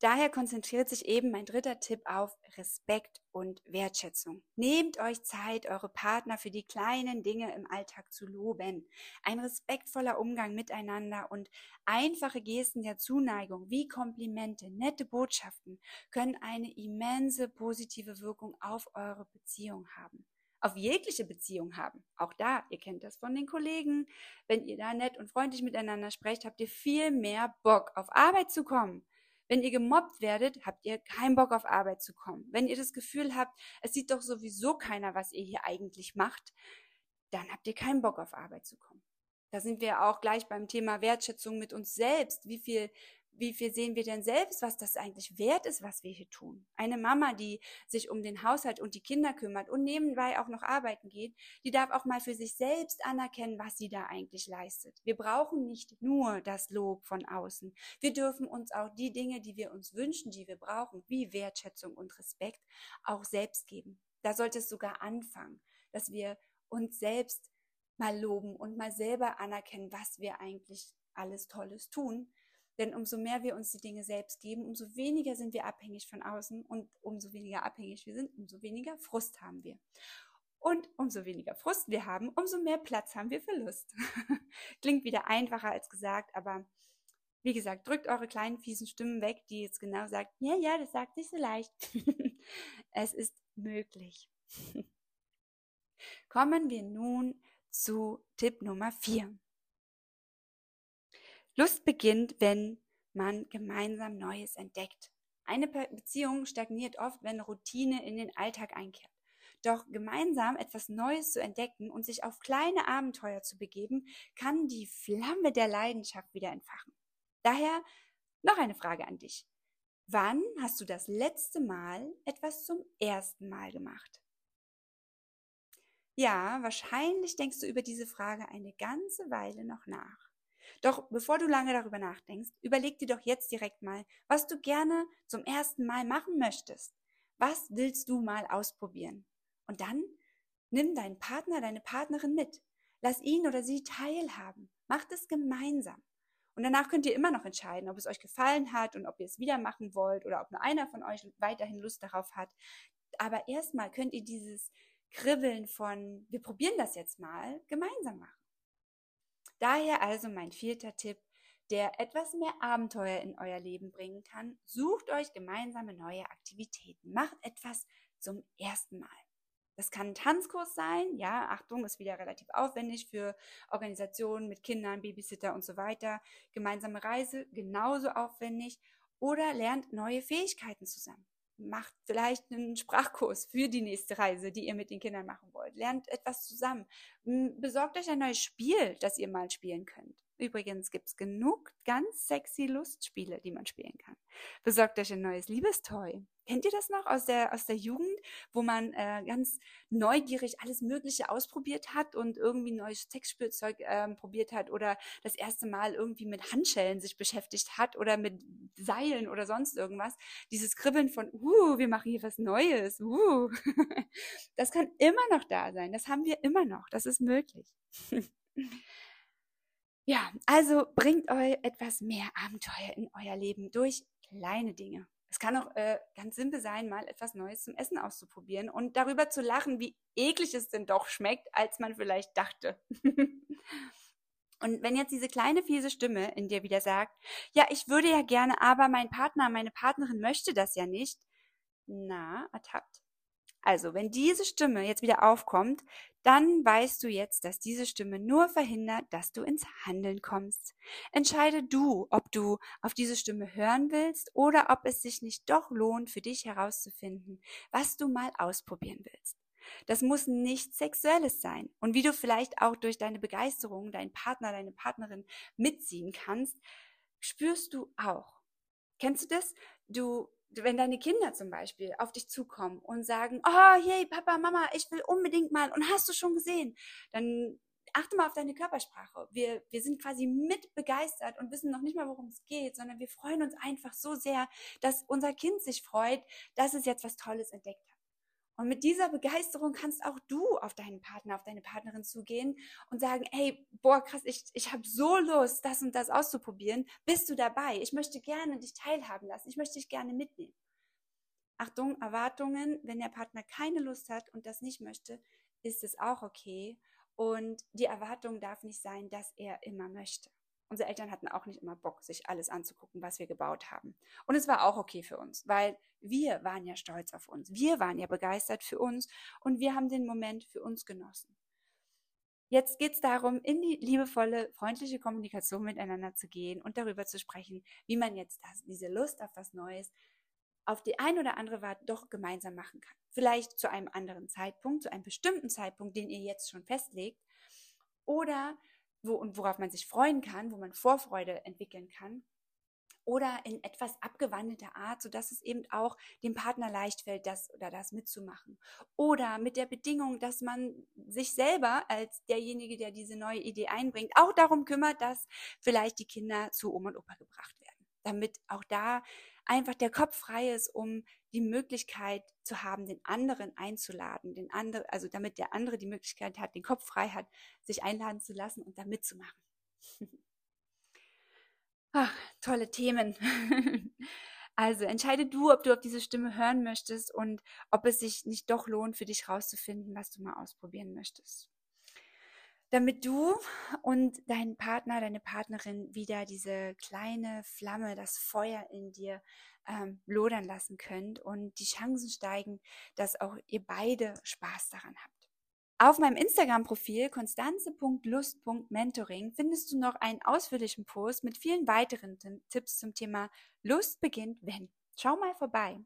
[SPEAKER 1] Daher konzentriert sich eben mein dritter Tipp auf Respekt und Wertschätzung. Nehmt euch Zeit, eure Partner für die kleinen Dinge im Alltag zu loben. Ein respektvoller Umgang miteinander und einfache Gesten der Zuneigung wie Komplimente, nette Botschaften können eine immense positive Wirkung auf eure Beziehung haben auf jegliche Beziehung haben. Auch da, ihr kennt das von den Kollegen. Wenn ihr da nett und freundlich miteinander sprecht, habt ihr viel mehr Bock auf Arbeit zu kommen. Wenn ihr gemobbt werdet, habt ihr keinen Bock auf Arbeit zu kommen. Wenn ihr das Gefühl habt, es sieht doch sowieso keiner, was ihr hier eigentlich macht, dann habt ihr keinen Bock auf Arbeit zu kommen. Da sind wir auch gleich beim Thema Wertschätzung mit uns selbst. Wie viel wie viel sehen wir denn selbst, was das eigentlich wert ist, was wir hier tun? Eine Mama, die sich um den Haushalt und die Kinder kümmert und nebenbei auch noch arbeiten geht, die darf auch mal für sich selbst anerkennen, was sie da eigentlich leistet. Wir brauchen nicht nur das Lob von außen. Wir dürfen uns auch die Dinge, die wir uns wünschen, die wir brauchen, wie Wertschätzung und Respekt, auch selbst geben. Da sollte es sogar anfangen, dass wir uns selbst mal loben und mal selber anerkennen, was wir eigentlich alles Tolles tun, denn umso mehr wir uns die Dinge selbst geben, umso weniger sind wir abhängig von außen und umso weniger abhängig wir sind, umso weniger Frust haben wir. Und umso weniger Frust wir haben, umso mehr Platz haben wir für Lust. Klingt wieder einfacher als gesagt, aber wie gesagt, drückt eure kleinen fiesen Stimmen weg, die jetzt genau sagt, ja, ja, das sagt sich so leicht. es ist möglich. Kommen wir nun zu Tipp Nummer 4. Lust beginnt, wenn man gemeinsam Neues entdeckt. Eine Beziehung stagniert oft, wenn Routine in den Alltag einkehrt. Doch gemeinsam etwas Neues zu entdecken und sich auf kleine Abenteuer zu begeben, kann die Flamme der Leidenschaft wieder entfachen. Daher noch eine Frage an dich. Wann hast du das letzte Mal etwas zum ersten Mal gemacht? Ja, wahrscheinlich denkst du über diese Frage eine ganze Weile noch nach. Doch bevor du lange darüber nachdenkst, überleg dir doch jetzt direkt mal, was du gerne zum ersten Mal machen möchtest. Was willst du mal ausprobieren? Und dann nimm deinen Partner, deine Partnerin mit. Lass ihn oder sie teilhaben. Macht es gemeinsam. Und danach könnt ihr immer noch entscheiden, ob es euch gefallen hat und ob ihr es wieder machen wollt oder ob nur einer von euch weiterhin Lust darauf hat. Aber erstmal könnt ihr dieses Kribbeln von, wir probieren das jetzt mal, gemeinsam machen. Daher also mein vierter Tipp, der etwas mehr Abenteuer in euer Leben bringen kann. Sucht euch gemeinsame neue Aktivitäten. Macht etwas zum ersten Mal. Das kann ein Tanzkurs sein. Ja, Achtung, ist wieder relativ aufwendig für Organisationen mit Kindern, Babysitter und so weiter. Gemeinsame Reise, genauso aufwendig. Oder lernt neue Fähigkeiten zusammen macht vielleicht einen Sprachkurs für die nächste Reise, die ihr mit den Kindern machen wollt. Lernt etwas zusammen. Besorgt euch ein neues Spiel, das ihr mal spielen könnt. Übrigens gibt's genug ganz sexy Lustspiele, die man spielen kann. Besorgt euch ein neues Liebestoy. Kennt ihr das noch aus der, aus der Jugend, wo man äh, ganz neugierig alles Mögliche ausprobiert hat und irgendwie neues Sexspielzeug ähm, probiert hat oder das erste Mal irgendwie mit Handschellen sich beschäftigt hat oder mit Seilen oder sonst irgendwas? Dieses Kribbeln von, uh, wir machen hier was Neues, uh. Das kann immer noch da sein. Das haben wir immer noch. Das ist möglich. Ja, also bringt euch etwas mehr Abenteuer in euer Leben durch kleine Dinge. Es kann auch äh, ganz simpel sein, mal etwas Neues zum Essen auszuprobieren und darüber zu lachen, wie eklig es denn doch schmeckt, als man vielleicht dachte. und wenn jetzt diese kleine fiese Stimme in dir wieder sagt, ja, ich würde ja gerne, aber mein Partner, meine Partnerin möchte das ja nicht, na, ertappt. Also, wenn diese Stimme jetzt wieder aufkommt, dann weißt du jetzt, dass diese Stimme nur verhindert, dass du ins Handeln kommst. Entscheide du, ob du auf diese Stimme hören willst oder ob es sich nicht doch lohnt, für dich herauszufinden, was du mal ausprobieren willst. Das muss nichts Sexuelles sein. Und wie du vielleicht auch durch deine Begeisterung deinen Partner, deine Partnerin mitziehen kannst, spürst du auch. Kennst du das? Du wenn deine Kinder zum Beispiel auf dich zukommen und sagen, oh, hey, Papa, Mama, ich will unbedingt mal und hast du schon gesehen, dann achte mal auf deine Körpersprache. Wir, wir sind quasi mit begeistert und wissen noch nicht mal, worum es geht, sondern wir freuen uns einfach so sehr, dass unser Kind sich freut, dass es jetzt was Tolles entdeckt hat. Und mit dieser Begeisterung kannst auch du auf deinen Partner, auf deine Partnerin zugehen und sagen, hey, boah, krass, ich, ich habe so Lust, das und das auszuprobieren. Bist du dabei? Ich möchte gerne dich teilhaben lassen. Ich möchte dich gerne mitnehmen. Achtung, Erwartungen, wenn der Partner keine Lust hat und das nicht möchte, ist es auch okay. Und die Erwartung darf nicht sein, dass er immer möchte. Unsere Eltern hatten auch nicht immer Bock, sich alles anzugucken, was wir gebaut haben. Und es war auch okay für uns, weil wir waren ja stolz auf uns. Wir waren ja begeistert für uns und wir haben den Moment für uns genossen. Jetzt geht es darum, in die liebevolle, freundliche Kommunikation miteinander zu gehen und darüber zu sprechen, wie man jetzt das, diese Lust auf was Neues auf die ein oder andere Art doch gemeinsam machen kann. Vielleicht zu einem anderen Zeitpunkt, zu einem bestimmten Zeitpunkt, den ihr jetzt schon festlegt. Oder wo und worauf man sich freuen kann, wo man Vorfreude entwickeln kann. Oder in etwas abgewandelter Art, sodass es eben auch dem Partner leicht fällt, das oder das mitzumachen. Oder mit der Bedingung, dass man sich selber als derjenige, der diese neue Idee einbringt, auch darum kümmert, dass vielleicht die Kinder zu Oma und Opa gebracht werden. Damit auch da einfach der Kopf frei ist, um die Möglichkeit zu haben, den anderen einzuladen, den andere, also damit der andere die Möglichkeit hat, den Kopf frei hat, sich einladen zu lassen und da mitzumachen. Ach, tolle Themen. Also entscheide du, ob du auf diese Stimme hören möchtest und ob es sich nicht doch lohnt, für dich rauszufinden, was du mal ausprobieren möchtest damit du und dein Partner, deine Partnerin wieder diese kleine Flamme, das Feuer in dir ähm, lodern lassen könnt und die Chancen steigen, dass auch ihr beide Spaß daran habt. Auf meinem Instagram-Profil konstanze.lust.mentoring findest du noch einen ausführlichen Post mit vielen weiteren Tipps zum Thema Lust beginnt wenn. Schau mal vorbei.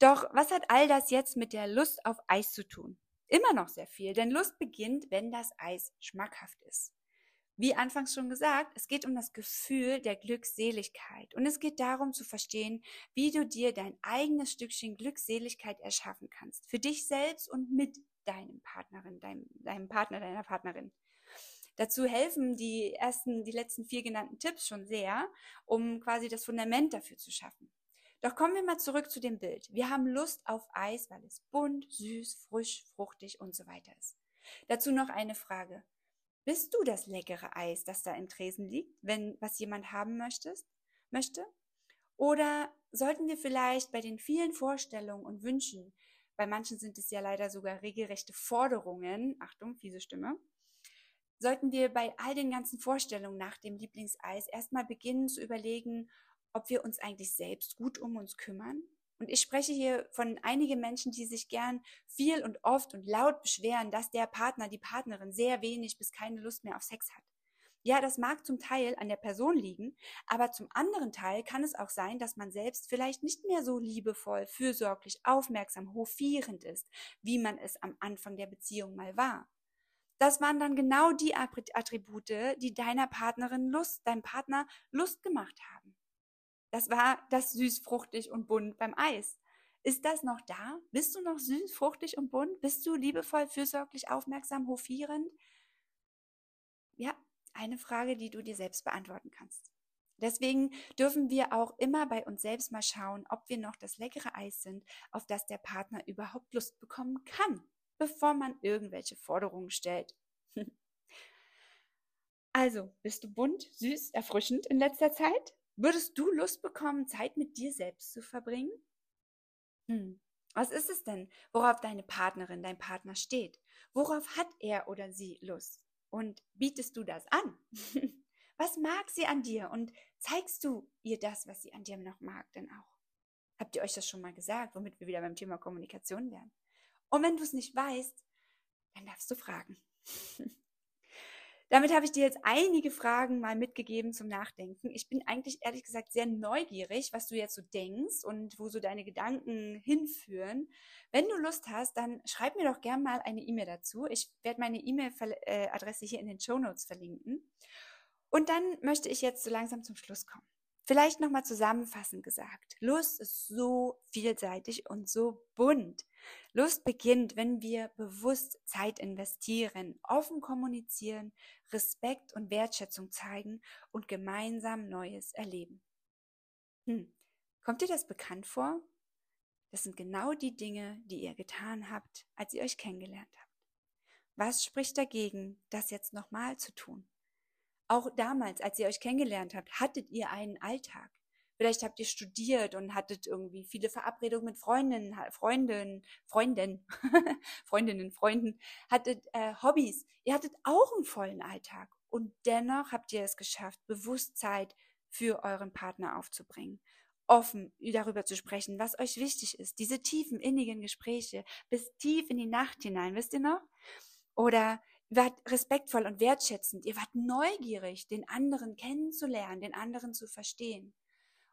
[SPEAKER 1] Doch was hat all das jetzt mit der Lust auf Eis zu tun? Immer noch sehr viel, denn Lust beginnt, wenn das Eis schmackhaft ist. Wie anfangs schon gesagt, es geht um das Gefühl der Glückseligkeit und es geht darum zu verstehen, wie du dir dein eigenes Stückchen Glückseligkeit erschaffen kannst. Für dich selbst und mit deinem Partnerin, deinem, deinem Partner, deiner Partnerin. Dazu helfen die ersten, die letzten vier genannten Tipps schon sehr, um quasi das Fundament dafür zu schaffen. Doch kommen wir mal zurück zu dem Bild. Wir haben Lust auf Eis, weil es bunt, süß, frisch, fruchtig und so weiter ist. Dazu noch eine Frage. Bist du das leckere Eis, das da im Tresen liegt, wenn was jemand haben möchtest, möchte? Oder sollten wir vielleicht bei den vielen Vorstellungen und Wünschen, bei manchen sind es ja leider sogar regelrechte Forderungen, Achtung, fiese Stimme, sollten wir bei all den ganzen Vorstellungen nach dem Lieblingseis erstmal beginnen zu überlegen, ob wir uns eigentlich selbst gut um uns kümmern. Und ich spreche hier von einigen Menschen, die sich gern viel und oft und laut beschweren, dass der Partner, die Partnerin sehr wenig bis keine Lust mehr auf Sex hat. Ja, das mag zum Teil an der Person liegen, aber zum anderen Teil kann es auch sein, dass man selbst vielleicht nicht mehr so liebevoll, fürsorglich, aufmerksam, hofierend ist, wie man es am Anfang der Beziehung mal war. Das waren dann genau die Attribute, die deiner Partnerin Lust, deinem Partner Lust gemacht haben. Das war das süß, fruchtig und bunt beim Eis. Ist das noch da? Bist du noch süß, fruchtig und bunt? Bist du liebevoll, fürsorglich, aufmerksam, hofierend? Ja, eine Frage, die du dir selbst beantworten kannst. Deswegen dürfen wir auch immer bei uns selbst mal schauen, ob wir noch das leckere Eis sind, auf das der Partner überhaupt Lust bekommen kann, bevor man irgendwelche Forderungen stellt. Also, bist du bunt, süß, erfrischend in letzter Zeit? Würdest du Lust bekommen, Zeit mit dir selbst zu verbringen? Hm. Was ist es denn, worauf deine Partnerin, dein Partner steht? Worauf hat er oder sie Lust? Und bietest du das an? was mag sie an dir? Und zeigst du ihr das, was sie an dir noch mag, denn auch? Habt ihr euch das schon mal gesagt, womit wir wieder beim Thema Kommunikation wären? Und wenn du es nicht weißt, dann darfst du fragen. Damit habe ich dir jetzt einige Fragen mal mitgegeben zum Nachdenken. Ich bin eigentlich ehrlich gesagt sehr neugierig, was du jetzt so denkst und wo so deine Gedanken hinführen. Wenn du Lust hast, dann schreib mir doch gern mal eine E-Mail dazu. Ich werde meine E-Mail-Adresse hier in den Show Notes verlinken. Und dann möchte ich jetzt so langsam zum Schluss kommen. Vielleicht nochmal zusammenfassend gesagt. Lust ist so vielseitig und so bunt. Lust beginnt, wenn wir bewusst Zeit investieren, offen kommunizieren, Respekt und Wertschätzung zeigen und gemeinsam Neues erleben. Hm. Kommt dir das bekannt vor? Das sind genau die Dinge, die ihr getan habt, als ihr euch kennengelernt habt. Was spricht dagegen, das jetzt nochmal zu tun? Auch damals, als ihr euch kennengelernt habt, hattet ihr einen Alltag. Vielleicht habt ihr studiert und hattet irgendwie viele Verabredungen mit Freundinnen, Freundinnen, Freundinnen, Freundinnen, Freunden, hattet äh, Hobbys. Ihr hattet auch einen vollen Alltag. Und dennoch habt ihr es geschafft, Bewusstsein für euren Partner aufzubringen. Offen darüber zu sprechen, was euch wichtig ist. Diese tiefen, innigen Gespräche bis tief in die Nacht hinein, wisst ihr noch? Oder wart respektvoll und wertschätzend. Ihr wart neugierig, den anderen kennenzulernen, den anderen zu verstehen.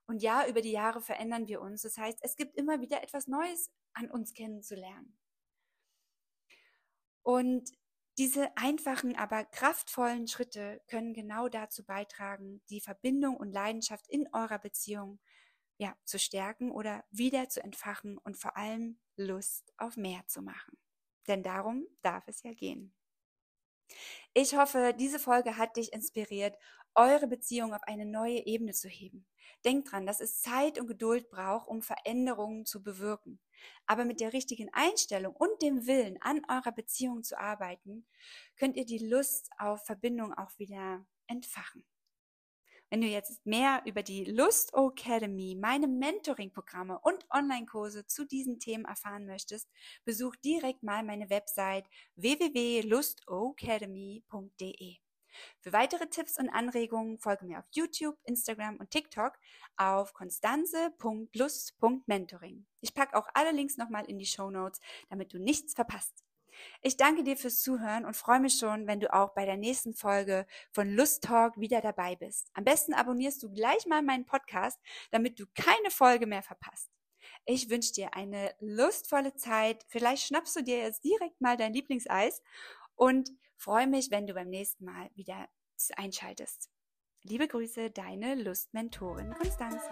[SPEAKER 1] Und ja, über die Jahre verändern wir uns. Das heißt, es gibt immer wieder etwas Neues an uns kennenzulernen. Und diese einfachen, aber kraftvollen Schritte können genau dazu beitragen, die Verbindung und Leidenschaft in eurer Beziehung ja, zu stärken oder wieder zu entfachen und vor allem Lust auf mehr zu machen. Denn darum darf es ja gehen. Ich hoffe, diese Folge hat dich inspiriert, eure Beziehung auf eine neue Ebene zu heben. Denkt dran, dass es Zeit und Geduld braucht, um Veränderungen zu bewirken. Aber mit der richtigen Einstellung und dem Willen, an eurer Beziehung zu arbeiten, könnt ihr die Lust auf Verbindung auch wieder entfachen. Wenn du jetzt mehr über die Lust Academy, meine Mentoring-Programme und Online-Kurse zu diesen Themen erfahren möchtest, besuch direkt mal meine Website www.lustacademy.de. Für weitere Tipps und Anregungen folge mir auf YouTube, Instagram und TikTok auf konstanze.lust.mentoring. Ich packe auch alle Links nochmal in die Show Notes, damit du nichts verpasst. Ich danke dir fürs Zuhören und freue mich schon, wenn du auch bei der nächsten Folge von Lust Talk wieder dabei bist. Am besten abonnierst du gleich mal meinen Podcast, damit du keine Folge mehr verpasst. Ich wünsche dir eine lustvolle Zeit. Vielleicht schnappst du dir jetzt direkt mal dein Lieblingseis und freue mich, wenn du beim nächsten Mal wieder einschaltest. Liebe Grüße, deine Lustmentorin Konstanze.